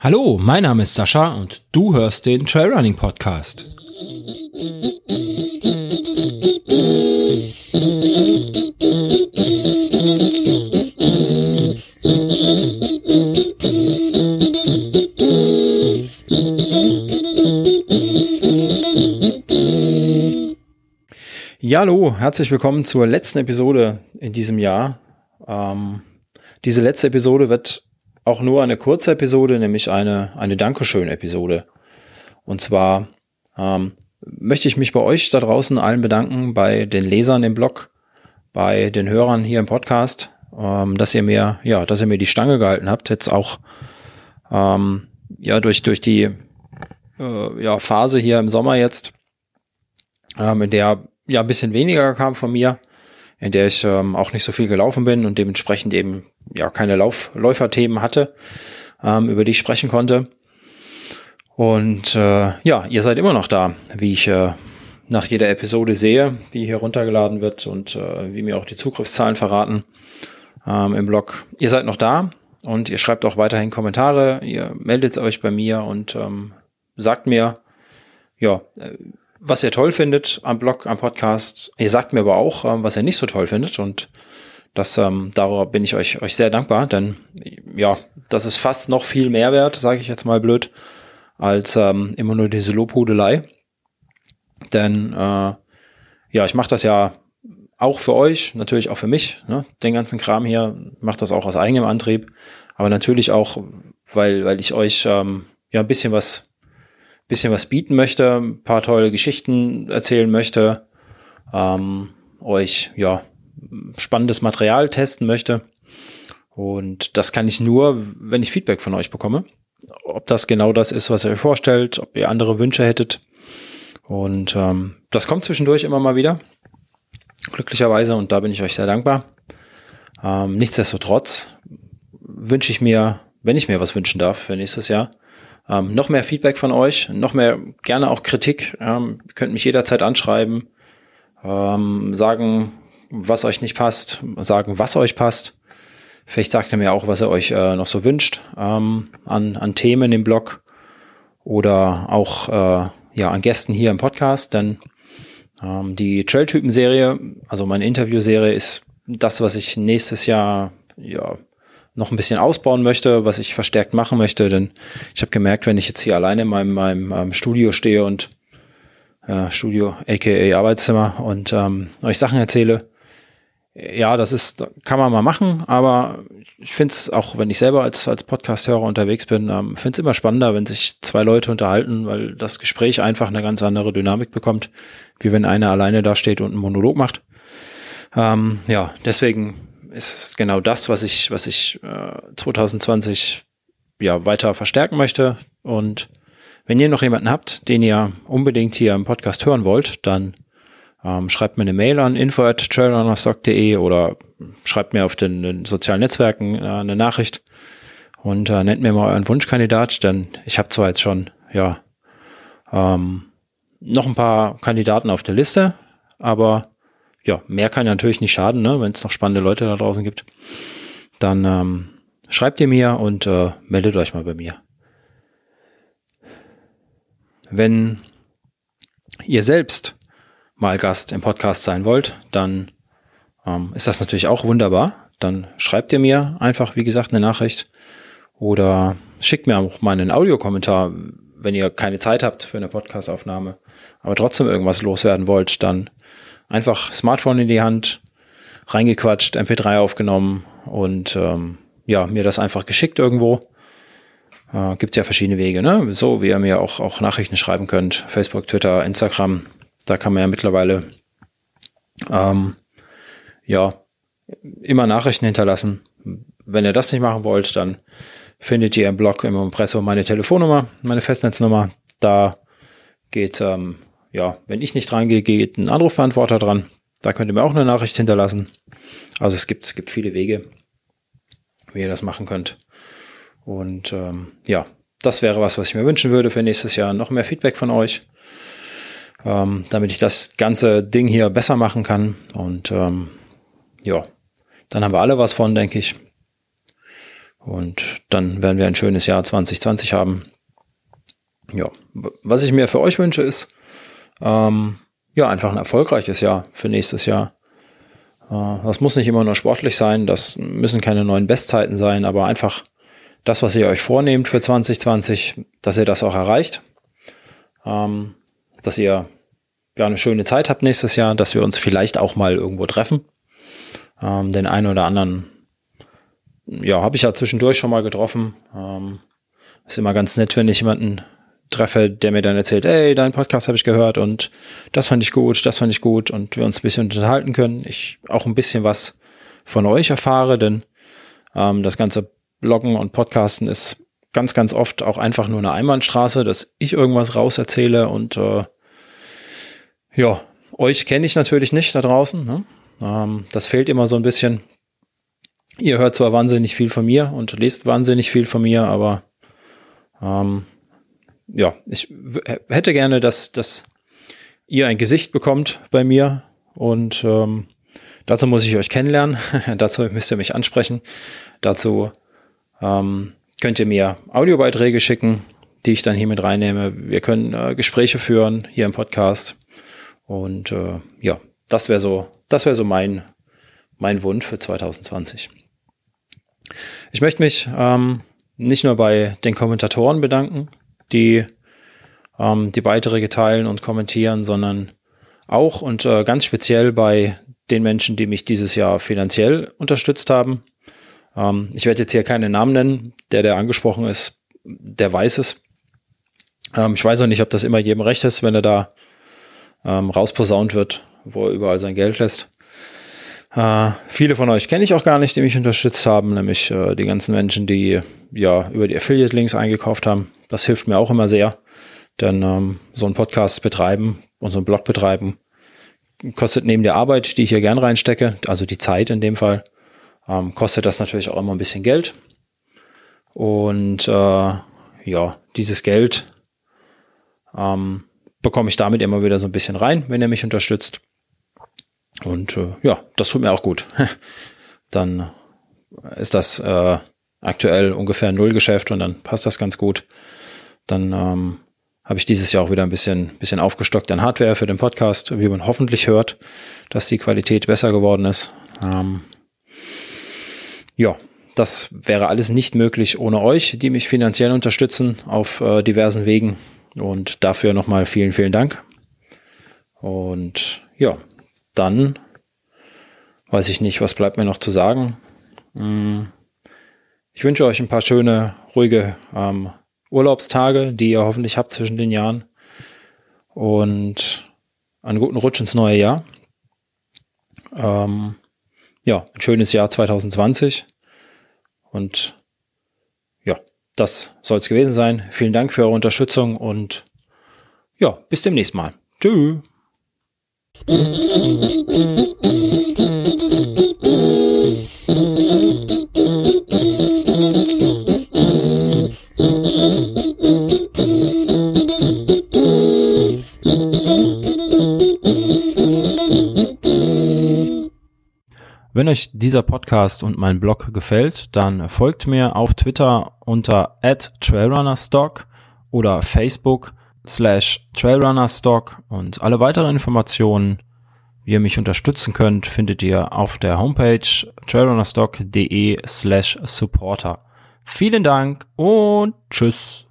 Hallo, mein Name ist Sascha und du hörst den Trailrunning Podcast. Ja, hallo, herzlich willkommen zur letzten Episode in diesem Jahr. Ähm, diese letzte Episode wird auch nur eine kurze Episode, nämlich eine, eine Dankeschön-Episode. Und zwar ähm, möchte ich mich bei euch da draußen allen bedanken, bei den Lesern im Blog, bei den Hörern hier im Podcast, ähm, dass ihr mir, ja, dass ihr mir die Stange gehalten habt, jetzt auch ähm, ja durch, durch die äh, ja, Phase hier im Sommer jetzt, ähm, in der ja ein bisschen weniger kam von mir, in der ich ähm, auch nicht so viel gelaufen bin und dementsprechend eben ja keine Lauf Läuferthemen hatte, ähm, über die ich sprechen konnte. Und äh, ja, ihr seid immer noch da, wie ich äh, nach jeder Episode sehe, die hier runtergeladen wird und äh, wie mir auch die Zugriffszahlen verraten ähm, im Blog. Ihr seid noch da und ihr schreibt auch weiterhin Kommentare, ihr meldet euch bei mir und ähm, sagt mir, ja, äh, was ihr toll findet am Blog, am Podcast. Ihr sagt mir aber auch, ähm, was ihr nicht so toll findet und das, ähm, darüber bin ich euch, euch sehr dankbar, denn ja, das ist fast noch viel mehr wert, sage ich jetzt mal blöd, als ähm, immer nur diese Lobhudelei. Denn äh, ja, ich mache das ja auch für euch, natürlich auch für mich, ne? den ganzen Kram hier, mache das auch aus eigenem Antrieb, aber natürlich auch, weil, weil ich euch ähm, ja ein bisschen was, bisschen was bieten möchte, ein paar tolle Geschichten erzählen möchte, ähm, euch ja spannendes Material testen möchte. Und das kann ich nur, wenn ich Feedback von euch bekomme. Ob das genau das ist, was ihr euch vorstellt, ob ihr andere Wünsche hättet. Und ähm, das kommt zwischendurch immer mal wieder. Glücklicherweise. Und da bin ich euch sehr dankbar. Ähm, nichtsdestotrotz wünsche ich mir, wenn ich mir was wünschen darf für nächstes Jahr, ähm, noch mehr Feedback von euch, noch mehr gerne auch Kritik. Ähm, könnt mich jederzeit anschreiben, ähm, sagen, was euch nicht passt, sagen, was euch passt. Vielleicht sagt ihr mir auch, was ihr euch äh, noch so wünscht ähm, an, an Themen im Blog oder auch äh, ja, an Gästen hier im Podcast. Denn ähm, die Trailtypen-Serie, also meine Interviewserie, ist das, was ich nächstes Jahr ja, noch ein bisschen ausbauen möchte, was ich verstärkt machen möchte. Denn ich habe gemerkt, wenn ich jetzt hier alleine in meinem, meinem, meinem Studio stehe und äh, Studio, aka Arbeitszimmer und ähm, euch Sachen erzähle, ja, das ist, kann man mal machen, aber ich finde es, auch wenn ich selber als, als Podcast-Hörer unterwegs bin, ähm, finde es immer spannender, wenn sich zwei Leute unterhalten, weil das Gespräch einfach eine ganz andere Dynamik bekommt, wie wenn einer alleine da steht und einen Monolog macht. Ähm, ja, deswegen ist genau das, was ich, was ich äh, 2020 ja weiter verstärken möchte. Und wenn ihr noch jemanden habt, den ihr unbedingt hier im Podcast hören wollt, dann ähm, schreibt mir eine Mail an info at trailrunnerstock.de oder schreibt mir auf den, den sozialen Netzwerken äh, eine Nachricht und äh, nennt mir mal euren Wunschkandidat, denn ich habe zwar jetzt schon, ja, ähm, noch ein paar Kandidaten auf der Liste, aber ja, mehr kann natürlich nicht schaden, ne, wenn es noch spannende Leute da draußen gibt. Dann ähm, schreibt ihr mir und äh, meldet euch mal bei mir. Wenn ihr selbst mal Gast im Podcast sein wollt, dann ähm, ist das natürlich auch wunderbar. Dann schreibt ihr mir einfach, wie gesagt, eine Nachricht oder schickt mir auch mal einen Audiokommentar, wenn ihr keine Zeit habt für eine Podcastaufnahme, aber trotzdem irgendwas loswerden wollt, dann einfach Smartphone in die Hand, reingequatscht, MP3 aufgenommen und ähm, ja, mir das einfach geschickt irgendwo. Äh, Gibt ja verschiedene Wege, ne? So wie ihr mir auch, auch Nachrichten schreiben könnt. Facebook, Twitter, Instagram, da kann man ja mittlerweile ähm, ja immer Nachrichten hinterlassen. Wenn ihr das nicht machen wollt, dann findet ihr im Blog im Impressum meine Telefonnummer, meine Festnetznummer. Da geht, ähm, ja, wenn ich nicht reingehe, geht ein Anrufbeantworter dran. Da könnt ihr mir auch eine Nachricht hinterlassen. Also es gibt, es gibt viele Wege, wie ihr das machen könnt. Und ähm, ja, das wäre was, was ich mir wünschen würde für nächstes Jahr. Noch mehr Feedback von euch ähm, damit ich das ganze Ding hier besser machen kann. Und ähm, ja, dann haben wir alle was von, denke ich. Und dann werden wir ein schönes Jahr 2020 haben. Ja, was ich mir für euch wünsche, ist ähm, ja einfach ein erfolgreiches Jahr für nächstes Jahr. Äh, das muss nicht immer nur sportlich sein, das müssen keine neuen Bestzeiten sein, aber einfach das, was ihr euch vornehmt für 2020, dass ihr das auch erreicht. Ähm, dass ihr ja eine schöne Zeit habt nächstes Jahr, dass wir uns vielleicht auch mal irgendwo treffen. Ähm, den einen oder anderen, ja, habe ich ja zwischendurch schon mal getroffen. Ähm, ist immer ganz nett, wenn ich jemanden treffe, der mir dann erzählt, ey, deinen Podcast habe ich gehört und das fand ich gut, das fand ich gut und wir uns ein bisschen unterhalten können. Ich auch ein bisschen was von euch erfahre, denn ähm, das ganze Bloggen und Podcasten ist ganz, ganz oft auch einfach nur eine Einbahnstraße, dass ich irgendwas rauserzähle und äh, ja, euch kenne ich natürlich nicht da draußen. Ne? Ähm, das fehlt immer so ein bisschen. Ihr hört zwar wahnsinnig viel von mir und lest wahnsinnig viel von mir, aber ähm, ja, ich hätte gerne, dass, dass ihr ein Gesicht bekommt bei mir und ähm, dazu muss ich euch kennenlernen. dazu müsst ihr mich ansprechen. Dazu ähm, könnt ihr mir Audiobeiträge schicken, die ich dann hier mit reinnehme. Wir können äh, Gespräche führen hier im Podcast. Und äh, ja, das wäre so, das wäre so mein, mein Wunsch für 2020. Ich möchte mich ähm, nicht nur bei den Kommentatoren bedanken, die ähm, die Beiträge teilen und kommentieren, sondern auch und äh, ganz speziell bei den Menschen, die mich dieses Jahr finanziell unterstützt haben. Ähm, ich werde jetzt hier keine Namen nennen. Der, der angesprochen ist, der weiß es. Ähm, ich weiß auch nicht, ob das immer jedem recht ist, wenn er da ähm, rausposaunt wird, wo er überall sein Geld lässt. Äh, viele von euch kenne ich auch gar nicht, die mich unterstützt haben, nämlich äh, die ganzen Menschen, die ja über die Affiliate-Links eingekauft haben. Das hilft mir auch immer sehr, denn ähm, so ein Podcast betreiben und so ein Blog betreiben kostet neben der Arbeit, die ich hier gern reinstecke, also die Zeit in dem Fall, ähm, kostet das natürlich auch immer ein bisschen Geld. Und äh, ja, dieses Geld ähm, bekomme ich damit immer wieder so ein bisschen rein, wenn er mich unterstützt. Und äh, ja, das tut mir auch gut. dann ist das äh, aktuell ungefähr ein Nullgeschäft und dann passt das ganz gut. Dann ähm, habe ich dieses Jahr auch wieder ein bisschen, bisschen aufgestockt an Hardware für den Podcast, wie man hoffentlich hört, dass die Qualität besser geworden ist. Ähm, ja, das wäre alles nicht möglich ohne euch, die mich finanziell unterstützen auf äh, diversen Wegen. Und dafür nochmal vielen, vielen Dank. Und ja, dann weiß ich nicht, was bleibt mir noch zu sagen. Hm, ich wünsche euch ein paar schöne, ruhige ähm, Urlaubstage, die ihr hoffentlich habt zwischen den Jahren. Und einen guten Rutsch ins neue Jahr. Ähm, ja, ein schönes Jahr 2020. Und das soll es gewesen sein. Vielen Dank für eure Unterstützung und ja, bis demnächst mal. Tschüss. Wenn euch dieser Podcast und mein Blog gefällt, dann folgt mir auf Twitter unter @trailrunnerstock oder Facebook slash trailrunnerstock und alle weiteren Informationen, wie ihr mich unterstützen könnt, findet ihr auf der Homepage trailrunnerstock.de slash supporter. Vielen Dank und tschüss.